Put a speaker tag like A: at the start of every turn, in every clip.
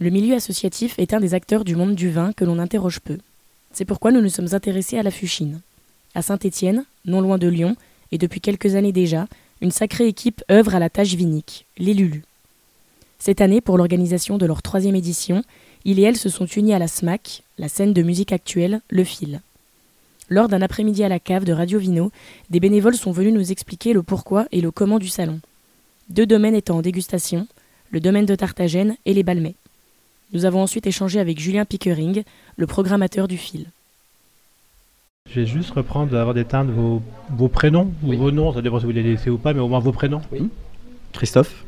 A: Le milieu associatif est un des acteurs du monde du vin que l'on interroge peu. C'est pourquoi nous nous sommes intéressés à la Fuchine. À Saint-Étienne, non loin de Lyon, et depuis quelques années déjà, une sacrée équipe œuvre à la tâche vinique, les Lulu. Cette année, pour l'organisation de leur troisième édition, il et elle se sont unis à la SMAC, la scène de musique actuelle, Le Fil. Lors d'un après-midi à la cave de Radio Vino, des bénévoles sont venus nous expliquer le pourquoi et le comment du salon. Deux domaines étant en dégustation, le domaine de Tartagène et les Balmets. Nous avons ensuite échangé avec Julien Pickering, le programmateur du fil.
B: Je vais juste reprendre d'avoir des timbres vos, prénoms ou vos noms, ça dépend si vous les laissez ou pas, mais au moins vos prénoms.
C: Oui. Hmm Christophe.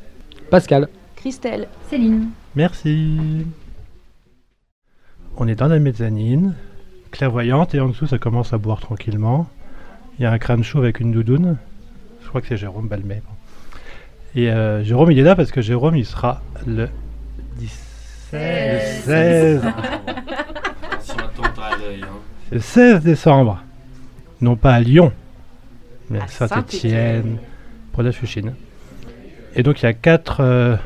D: Pascal.
E: Christelle.
F: Céline.
B: Merci. On est dans la mezzanine, clairvoyante, et en dessous ça commence à boire tranquillement. Il y a un crâne chaud avec une doudoune. Je crois que c'est Jérôme Balmet. Et euh, Jérôme, il est là parce que Jérôme, il sera le 10 16. 16. Le 16 décembre, non pas à Lyon, mais à, Saint-Étienne, pour la Fuchine. Et donc il y a quatre euh,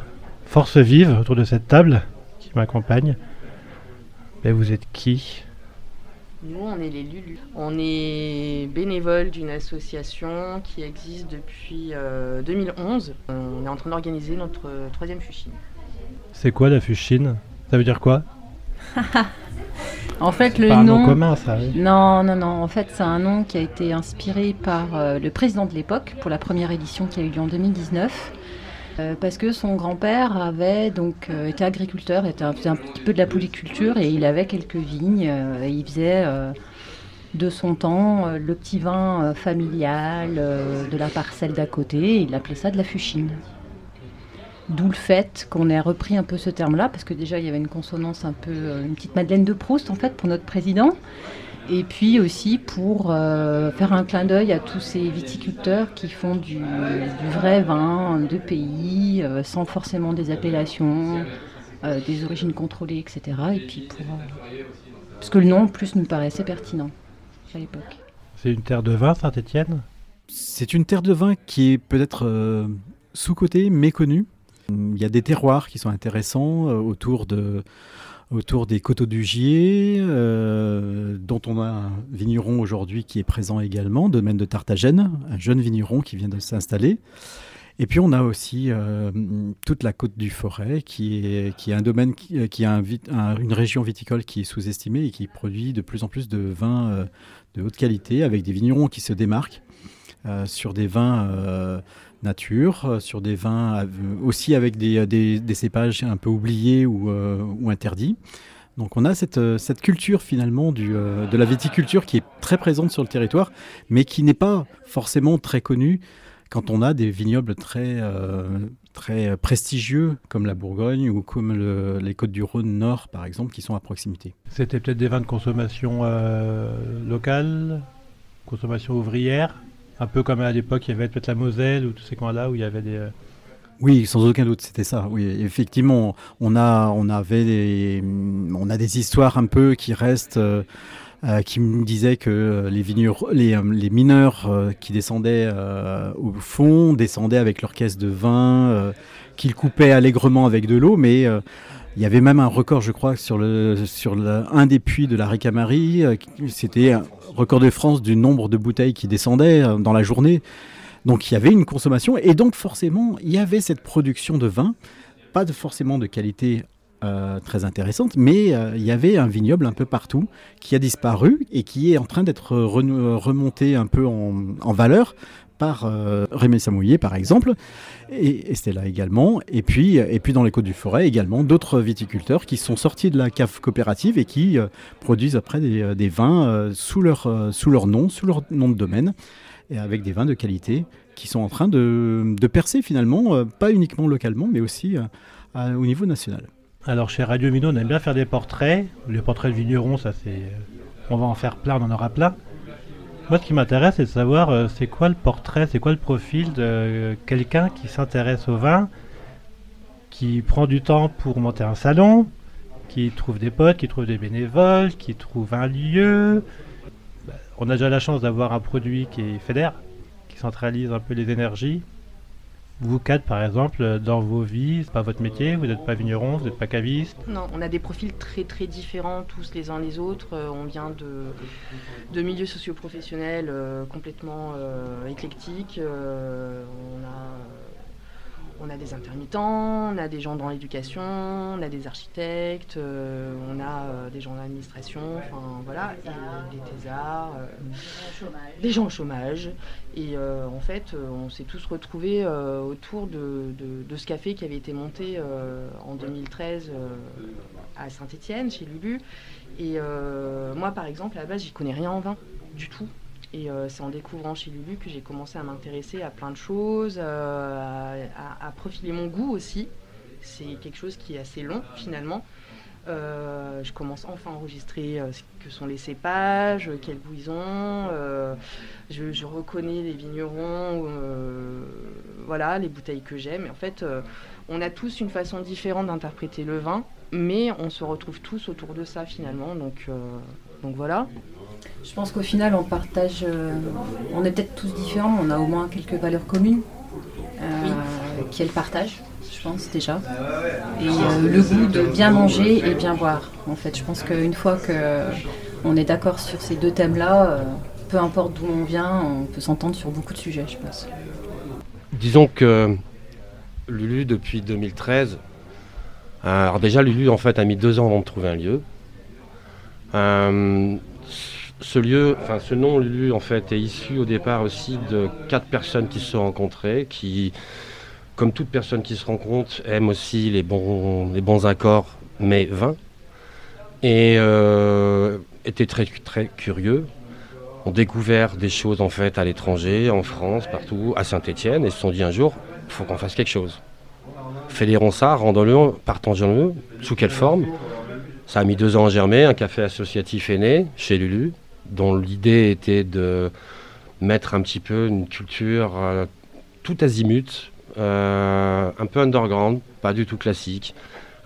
B: forces vives autour de cette table qui m'accompagnent. Mais vous êtes qui?
E: Nous, on est les Lulu. On est bénévoles d'une association qui existe depuis euh, 2011. On est en train d'organiser notre euh, troisième Fuchine.
B: C'est quoi la Fuchine Ça veut dire quoi?
F: En fait, le
B: Pas un
F: nom.
B: nom commun, ça. oui.
F: Non, non, non. En fait, c'est un nom qui a été inspiré par euh, le président de l'époque pour la première édition qui a eu lieu en 2019. euh, parce que son grand-père avait donc euh, été agriculteur, était un, faisait un petit peu de la polyculture et il avait quelques vignes. et il faisait de son temps le petit vin familial de la parcelle d'à côté. Et il appelait ça de la fuchine. D'où le fait qu'on ait repris un peu ce terme-là, parce que déjà il y avait une consonance un peu, euh, une petite Madeleine de Proust en fait pour notre président. Et puis aussi pour euh, faire un clin d'œil à tous ces viticulteurs qui font du, du vrai vin de pays, euh, sans forcément des appellations, euh, des origines contrôlées, etc. Et puis pour. euh, parce que le nom en plus nous paraissait pertinent à l'époque.
B: C'est une terre de vin, Saint-Étienne?
C: C'est une terre de vin qui est peut-être euh, sous-cotée, méconnue. Il y a des terroirs qui sont intéressants euh, autour, de, autour des coteaux du Gier, euh, dont on a un vigneron aujourd'hui qui est présent également, domaine de Tartagène, un jeune vigneron qui vient de s'installer. Et puis on a aussi euh, toute la côte du Forêt, qui est, qui est un domaine, qui, qui une région viticole qui est sous-estimée et qui produit de plus en plus de vins de haute qualité, avec des vignerons qui se démarquent sur des vins nature, euh, sur des vins av- aussi avec des, des- cépages un peu oubliés ou, euh, interdits. Donc on a cette, euh, culture finalement euh, de la viticulture qui est très présente sur le territoire, mais qui n'est pas forcément très connue quand on a des vignobles très, euh, très prestigieux comme la Bourgogne ou comme le- les Côtes du Rhône Nord par exemple qui sont à proximité.
B: C'était peut-être des vins de consommation euh, locale, consommation ouvrière, un peu comme à l'époque il y avait peut-être la Moselle ou tous ces coins-là où il y avait des... euh,
C: Oui, sans aucun doute, c'était ça. Oui, effectivement, on a, on avait, des, on a des histoires un peu qui restent, euh, euh, qui me disaient que les, vignerons- les, mineurs qui descendaient au fond descendaient avec leur caisse de vin, qu'ils coupaient allègrement avec de l'eau, mais il y avait même un record, je crois, sur, un des puits de la Ricamarie. euh, C'était un record de France du nombre de bouteilles qui descendaient euh, dans la journée. Donc il y avait une consommation et donc forcément il y avait cette production de vin, pas de, forcément de qualité euh, très intéressante, mais il y avait un vignoble un peu partout qui a disparu et qui est en train d'être remonté un peu en valeur par euh, Rémy Samouillet par exemple, et Estella également, et puis, et puis dans les Côtes du Forêt également d'autres viticulteurs qui sont sortis de la cave coopérative et qui euh, produisent après des, euh, vins euh, sous, leur, euh, sous leur nom, sous leur nom de domaine, et avec des vins de qualité qui sont en train de, de percer finalement, euh, pas uniquement localement, mais aussi euh, au niveau national.
B: Alors chez Radio Mino, on aime bien faire des portraits. Les portraits de vignerons, ça c'est... euh, On va en faire plein, on en aura plein. Moi, ce qui m'intéresse, c'est de savoir euh, c'est quoi le portrait, c'est quoi le profil de euh, quelqu'un qui s'intéresse au vin, qui prend du temps pour monter un salon, qui trouve des potes, qui trouve des bénévoles, qui trouve un lieu. Bah, on a déjà la chance d'avoir un produit qui est fédère, qui centralise un peu les énergies. Vous quatre, par exemple, dans vos vies, c'est pas votre métier, vous n'êtes pas vigneron, vous n'êtes pas caviste
E: Non, on a des profils très très différents tous les uns les autres. Euh, on vient de, de milieux socioprofessionnels euh, complètement euh, éclectiques. on a on a des intermittents, on a des gens dans l'éducation, on a des architectes, euh, on a euh, des gens dans l'administration, enfin voilà, et des thésards, euh, des gens au chômage. Et en fait, on s'est tous retrouvés autour de, ce café qui avait été monté en 2013 à Saint-Étienne, chez Lulu. Et moi, par exemple, à la base, j'y connais rien en vin du tout. Et euh, c'est en découvrant chez Lulu que j'ai commencé à m'intéresser à plein de choses, euh, à, profiler mon goût aussi. C'est quelque chose qui est assez long finalement. Euh, je commence enfin à enregistrer ce que sont les cépages, quel goût ils ont. Je, reconnais les vignerons, voilà, les bouteilles que j'aime. En fait, on a tous une façon différente d'interpréter le vin, mais on se retrouve tous autour de ça finalement. Donc, donc voilà.
F: Je pense qu'au final, on partage. Euh, on est peut-être tous différents, on a au moins quelques valeurs communes euh, qui est le partage, je pense déjà. Et euh, le goût de bien manger et bien boire. En fait, je pense qu'une fois qu'on est d'accord sur ces deux thèmes-là, peu importe d'où on vient, on peut s'entendre sur beaucoup de sujets, je pense.
D: Disons que Lulu, depuis 2013, alors déjà Lulu en fait a mis deux ans avant de trouver un lieu ce lieu, enfin ce nom Lulu en fait est issu au départ aussi de quatre personnes qui se sont rencontrées, qui, comme toute personne qui se rencontre, aiment aussi les bons, les bons accords, mais vains, et euh, étaient très, très curieux, ont découvert des choses en fait à l'étranger, en France, partout, à Saint-Étienne, et se sont dit un jour, il faut qu'on fasse quelque chose. Fédérons ça, rendons-le, partageons-le, sous quelle forme? Ça a mis deux ans à germer, un café associatif est né chez Lulu, dont l'idée était de mettre un petit peu une culture euh, tout azimut, euh, un peu underground, pas du tout classique,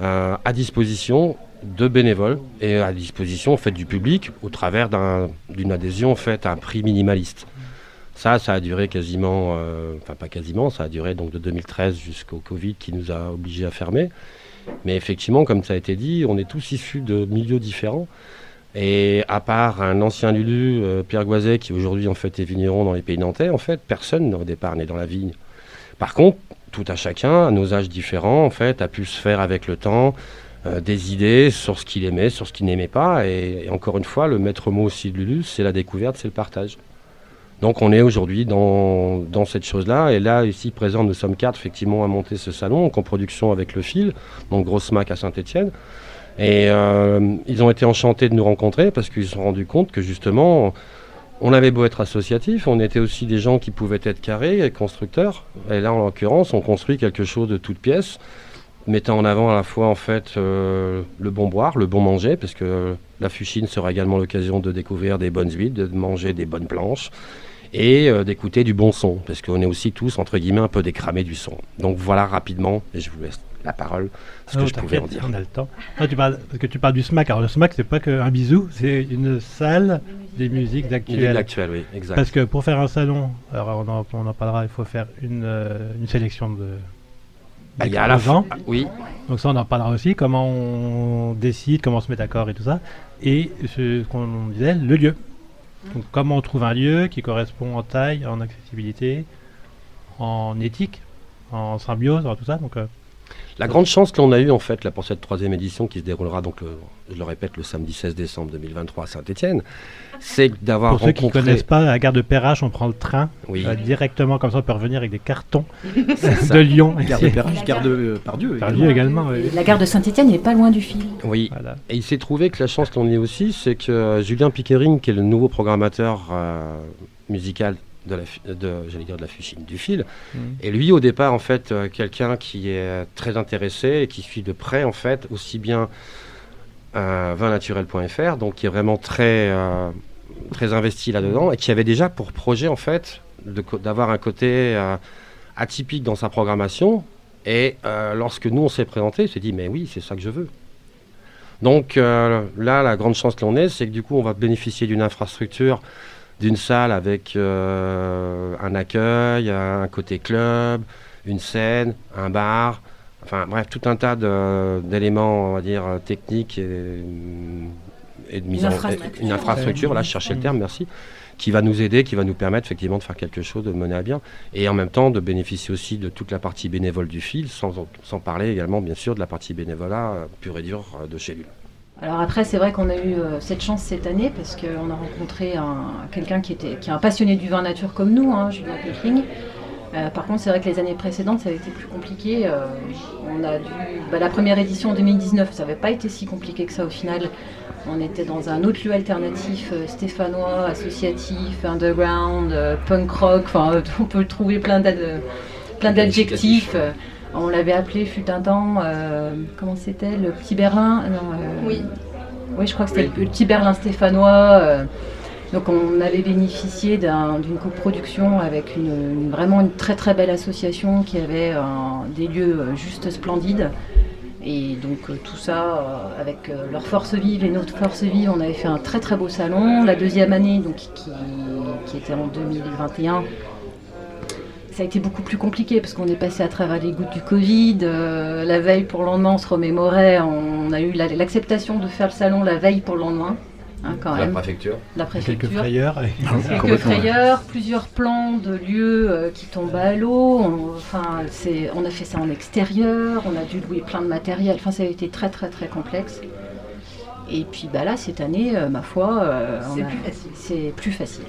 D: euh, à disposition de bénévoles et à disposition du public au travers d'une adhésion faite à un prix minimaliste. Ça, ça a duré quasiment, enfin pas quasiment, ça a duré donc de 2013 jusqu'au Covid qui nous a obligés à fermer. Mais effectivement, comme ça a été dit, on est tous issus de milieux différents. Et à part un ancien Lulu, euh, Pierre Goiset, qui aujourd'hui en fait est vigneron dans les pays nantais, en fait, personne au départ n'est dans la vigne. Par contre, tout à chacun, à nos âges différents, en fait, a pu se faire avec le temps euh, des idées sur ce qu'il aimait, sur ce qu'il n'aimait pas. Et, encore une fois, le maître mot aussi de Lulu, c'est la découverte, c'est le partage. Donc on est aujourd'hui dans, dans, cette chose-là. Et là, ici présent, nous sommes quatre effectivement à monter ce salon en coproduction avec le fil, donc Grosse Mac à Saint-Etienne. Et euh, ils ont été enchantés de nous rencontrer parce qu'ils se sont rendus compte que justement, on avait beau être associatif, on était aussi des gens qui pouvaient être carrés, constructeurs. Et là, en l'occurrence, on construit quelque chose de toute pièce, mettant en avant à la fois en fait euh, le bon boire, le bon manger, parce que la fuchine sera également l'occasion de découvrir des bonnes huiles, de manger des bonnes planches et euh, d'écouter du bon son, parce qu'on est aussi tous entre guillemets un peu décramés du son. Donc voilà rapidement, et je vous laisse la parole, ce que oh, je pouvais en dire.
B: On a le temps. Ah, tu parles, parce que tu parles du SMAC. Alors le SMAC, c'est pas qu'un bisou, c'est une salle des musiques actuelles.
D: actuelles, oui, exact.
B: Parce que pour faire un salon, alors on en, parlera, il faut faire une, euh, une sélection de.
D: Bah, il y a à la fin, oui.
B: Donc ça, on en parlera aussi, comment on décide, comment on se met d'accord et tout ça. Et ce qu'on disait, le lieu. Donc comment on trouve un lieu qui correspond en taille, en accessibilité, en éthique, en symbiose, tout ça. Donc, euh,
D: la grande chance que l'on a eue en fait là, pour cette troisième édition qui se déroulera donc, je le répète, le samedi 16 décembre 2023 à Saint-Etienne, c'est d'avoir
B: Pour ceux qui ne connaissent pas, à la gare de Perrache, on prend le train euh, directement, comme ça on peut revenir avec des cartons de Lyon.
C: Gare de Perrache, gare de euh, Pardieu.
B: également.
F: La gare de Saint-Etienne n'est pas loin du fil.
D: Oui, et il s'est trouvé que la chance que l'on ait aussi, c'est que euh, Julien Pickering, qui est le nouveau programmateur musical de la, de, j'allais dire de la du fil. Mm. Et lui, au départ, en fait, euh, quelqu'un qui est très intéressé et qui suit de près, en fait, aussi bien euh, vinnaturel.fr, donc qui est vraiment très, euh, très investi là-dedans et qui avait déjà pour projet, en fait, d'avoir un côté atypique dans sa programmation. Et lorsque nous, on s'est présenté, on s'est dit, mais oui, c'est ça que je veux. Donc là, la grande chance que l'on ait, c'est que du coup, on va bénéficier d'une infrastructure d'une salle avec euh, un accueil, un côté club, une scène, un bar, enfin bref, tout un tas d'éléments, on va dire, techniques et, et de mise
F: Une
D: en
F: infrastructure.
D: une infrastructure, là je cherchais le terme, merci, qui va nous aider, qui va nous permettre effectivement de faire quelque chose, de mener à bien, et en même temps de bénéficier aussi de toute la partie bénévole du fil, sans, sans parler également bien sûr de la partie bénévolat euh, pure et dure euh, de chez lui.
F: Alors après, c'est vrai qu'on a eu euh, cette chance cette année parce qu'on a rencontré un- quelqu'un qui, était, qui est un passionné du vin nature comme nous, hein, Julien Pécling. Euh, par contre, c'est vrai que les années précédentes, ça a été plus compliqué. Euh, on a dû, bah, la première édition en 2019, ça n'avait pas été si compliqué que ça au final. On était dans un autre lieu alternatif, euh, stéphanois, associatif, underground, punk rock. Enfin, on peut trouver plein d'adjectifs. On l'avait appelé, fut un temps, euh, comment c'était, le petit Berlin non, euh,
E: Oui.
F: oui, je crois que c'était le petit Berlin stéphanois. euh, donc on avait bénéficié d'un- d'une coproduction avec une, une- vraiment une très très belle association qui avait un- des lieux juste splendides. Et donc tout ça, euh, avec euh, leur force vive et notre force vive, on avait fait un très très beau salon. La deuxième année, donc, qui, qui était en 2021, ça a été beaucoup plus compliqué parce qu'on est passé à travers les gouttes du Covid. euh, la veille pour le lendemain, on se remémorait. On a eu la- l'acceptation de faire le salon la veille pour le lendemain, hein, quand même.
D: préfecture.
F: La
B: Quelques
F: préfecture.
B: frayeurs. et-
F: Quelques frayeurs, plusieurs plans de lieux euh, qui tombent à l'eau. On, enfin, c'est- on a fait ça en extérieur, on a dû louer plein de matériel. Enfin, ça a été très très très complexe. Et puis bah là, cette année, euh, ma foi, euh,
E: C'est plus facile.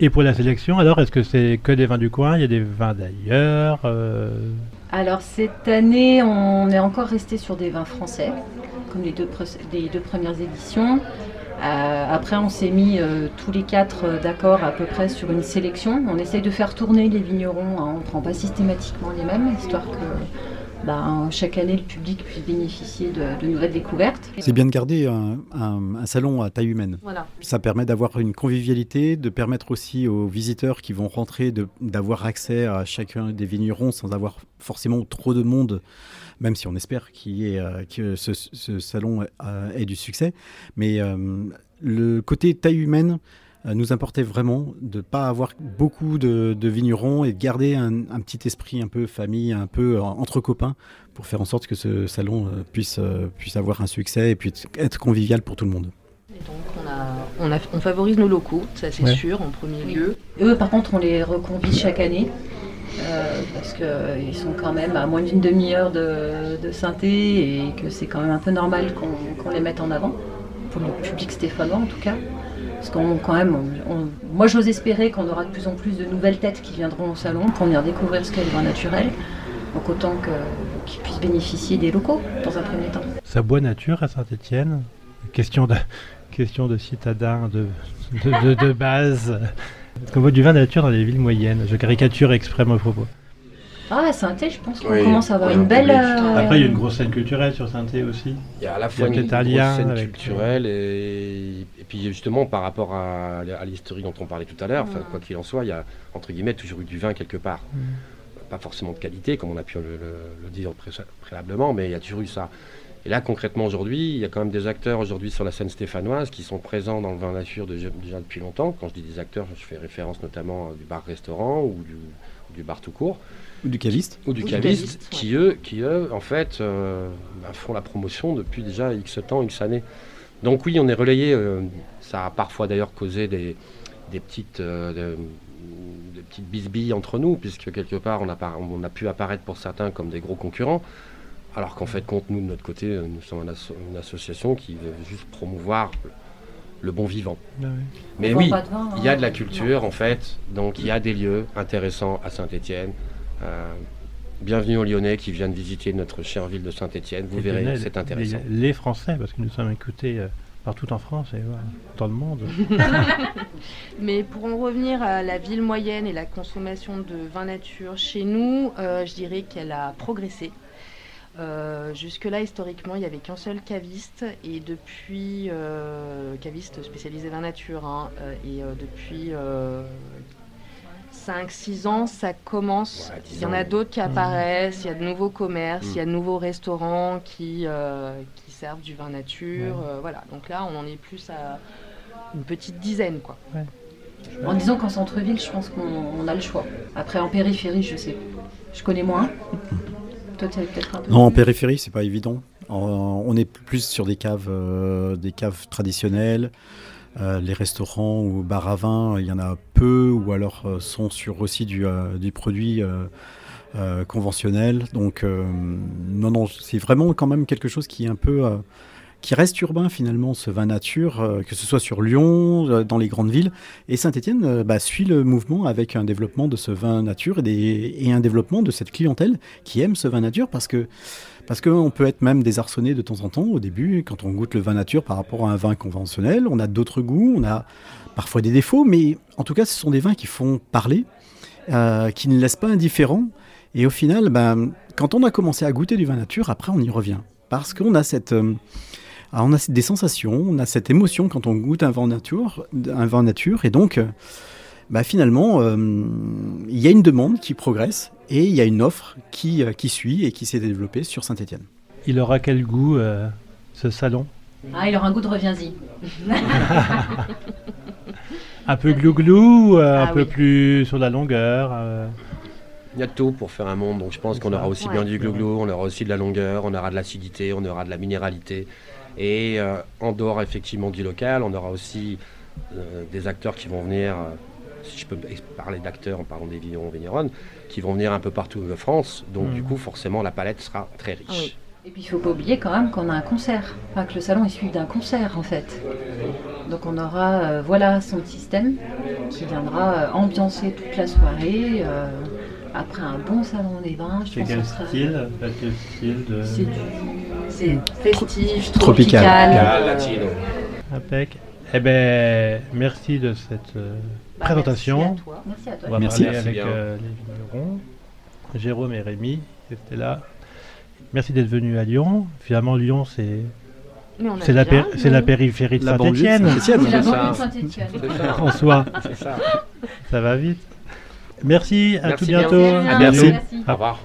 B: Et pour la sélection, alors, est-ce que c'est que des vins du coin? Il y a des vins d'ailleurs euh,
F: Alors cette année, on est encore resté sur des vins français, comme les deux, premières éditions. Euh, après, on s'est mis euh, tous les quatre d'accord à peu près sur une sélection. On essaye de faire tourner les vignerons, hein, on ne prend pas systématiquement les mêmes, histoire que ben, chaque année le public puisse bénéficier de, de nouvelles découvertes.
C: C'est bien de garder un, un- un salon à taille humaine.
E: Voilà.
C: Ça permet d'avoir une convivialité, de permettre aussi aux visiteurs qui vont rentrer d'avoir accès à chacun des vignerons sans avoir forcément trop de monde, même si on espère qu'il y ait, euh, que ce, ce salon euh, ait du succès. Mais euh, le côté taille humaine nous importait vraiment de ne pas avoir beaucoup de, de vignerons et de garder un, un petit esprit un peu famille, un peu euh, entre copains pour faire en sorte que ce salon euh, puisse, euh, puisse avoir un succès et puis être convivial pour tout le monde.
E: Et donc on, a, on, a- on favorise nos locaux, ça c'est
B: Ouais.
E: sûr, en premier
F: Oui.
E: lieu.
F: Eux, par contre, on les reconvie chaque année. euh, parce qu'ils sont quand même à moins d'une demi-heure de, de synthé et que c'est quand même un peu normal qu'on qu'on les mette en avant, pour le public stéphanois en tout cas. Parce qu'on quand même, moi j'ose espérer qu'on aura de plus en plus de nouvelles têtes qui viendront au salon pour venir découvrir ce qu'est le vin naturel. Donc autant qu'ils puissent bénéficier des locaux dans un premier temps.
B: Ça boit nature à Saint-Étienne? Question de, question de citadin de, de, de- de base. Est-ce qu'on boit du vin nature dans les villes moyennes Je caricature exprès mon propos.
F: Ah, Saint-Thé, je pense qu'on
D: Oui,
F: commence à avoir
D: oui,
F: une belle. euh,
B: Après, il y a une grosse scène culturelle sur Saint-Étienne aussi.
D: Il y a à la fois une
B: peut-être un
D: grosse scène
B: avec-
D: culturelle et, et puis justement par rapport à, à l'historique dont on parlait tout à l'heure, enfin,
E: Mm.
D: quoi qu'il en soit, il y a entre guillemets toujours eu du vin quelque part. Pas forcément de qualité comme on a pu le, le- le dire pré- préalablement, mais il y a toujours eu ça. Et là concrètement aujourd'hui, il y a quand même des acteurs aujourd'hui sur la scène stéphanoise qui sont présents dans le vin nature déjà, déjà depuis longtemps. Quand je dis des acteurs, je fais référence notamment euh, du bar-restaurant ou du, du bar tout court
C: Ou du caviste
D: ou du
E: Ou du
D: caviste, qui, eux, qui eux, en fait, euh, bah, font la promotion depuis déjà X temps, X années. Donc oui, on est relayé. euh, ça a parfois d'ailleurs causé des, des petites, euh, de- des petites bisbilles entre nous, puisque quelque part, on a, par- on a pu apparaître pour certains comme des gros concurrents. Alors qu'en fait, compte nous, de notre côté, nous sommes un asso- une association qui veut juste promouvoir le bon vivant.
B: Ah oui.
D: Mais
F: on
D: oui, il y a
F: hein.
D: de la culture en fait, donc il y a des lieux intéressants à Saint-Étienne. bienvenue aux Lyonnais qui viennent visiter notre chère ville de Saint-Étienne. Vous verrez, c'est intéressant.
B: Les, les Français, parce que nous sommes écoutés euh, partout en France et voilà, dans le monde.
E: Mais pour en revenir à la ville moyenne et la consommation de vin nature chez nous, euh, je dirais qu'elle a progressé. Euh, Jusque-là, historiquement, il n'y avait qu'un seul caviste et depuis euh, caviste spécialisé vin nature hein, euh, et euh, depuis 5-6 ans, ça commence.
D: Ouais,
E: il y en a d'autres qui
B: Mmh.
E: apparaissent, il y a de nouveaux commerces,
D: Mmh.
E: il y a de nouveaux restaurants qui, euh, qui servent du vin nature. euh, voilà, donc là, on en est plus à une petite dizaine, quoi.
F: En disant qu'en centre-ville, je pense qu'on on a le choix. Après, en périphérie, je sais, Je connais moins. Toi, tu peut-être un peu
C: Non, en périphérie, c'est pas évident. En- on est plus sur des caves, euh, des caves traditionnelles. Euh, les restaurants ou bars à vin, il y en a peu, ou alors euh, sont sur aussi du, du produit conventionnel. Donc, non, non, c'est vraiment quand même quelque chose qui est un peu. Euh, qui reste urbain finalement, ce vin nature, euh, que ce soit sur Lyon, euh, dans les grandes villes. Et Saint-Etienne suit le mouvement avec un développement de ce vin nature et, un développement de cette clientèle qui aime ce vin nature parce que parce qu'on peut être même désarçonné de temps en temps au début quand on goûte le vin nature par rapport à un vin conventionnel. On a d'autres goûts, on a parfois des défauts, mais en tout cas, ce sont des vins qui font parler, euh, qui ne laissent pas indifférent. Et au final, ben, quand on a commencé à goûter du vin nature, après on y revient parce qu'on a cette euh, on a des sensations, on a cette émotion quand on goûte un vin nature, un vin nature, et donc, euh, bah, finalement, euh, il y a une demande qui progresse et il y a une offre qui, euh, qui suit et qui s'est développée sur Saint-Étienne.
B: Il aura quel goût euh, ce salon?
F: Ah, il aura un goût de reviens-y.
B: Un peu glouglou, euh, un
E: Ah
B: peu
E: oui.
B: plus sur la longueur euh,
D: Il y a de tout pour faire un monde, donc je pense qu'on aura aussi
E: Ouais.
D: bien du glouglou, on aura aussi de la longueur, on aura de l'acidité, on aura de la minéralité. Et euh, en dehors effectivement du local, on aura aussi euh, des acteurs qui vont venir, euh, si je peux parler d'acteurs en parlant des vignerons vigneronnes, qui vont venir un peu partout de France. Donc
B: Mm.
D: du coup, forcément, la palette sera très riche.
E: Ah oui.
F: Et puis il faut pas oublier quand même qu'on a un concert. Enfin, que le salon est suivi d'un concert en fait. Donc on aura euh, voilà son système qui viendra euh, ambiancer toute la soirée. euh, après un bon salon des vins, je
B: C'est
F: pense
B: quel
F: que ce sera-
B: style? Quel style de...
F: C'est du
E: C'est festif,
C: Tropical.
E: tropical.
D: Ah,
E: euh,
D: latino.
B: Impec. Eh ben, merci de cette euh,
E: bah,
B: présentation.
E: merci à toi.
F: Merci à toi.
B: On va
C: Merci.
B: parler
D: Merci
B: avec
D: bien.
B: euh, les vignerons, Jérôme et Rémi, qui étaient là. Merci d'être venus à Lyon. Finalement, Lyon, c'est c'est la,
E: bien,
B: la périphérie de Saint-Etienne.
C: Saint-Étienne.
F: C'est la
D: c'est
F: banlieue de
D: ça. Ça.
B: En soi,
D: C'est ça.
B: ça va vite. Merci, à
D: Merci
B: tout
D: bien.
B: bientôt.
E: Merci.
B: À
C: Merci.
B: bientôt.
F: Merci.
D: Au revoir.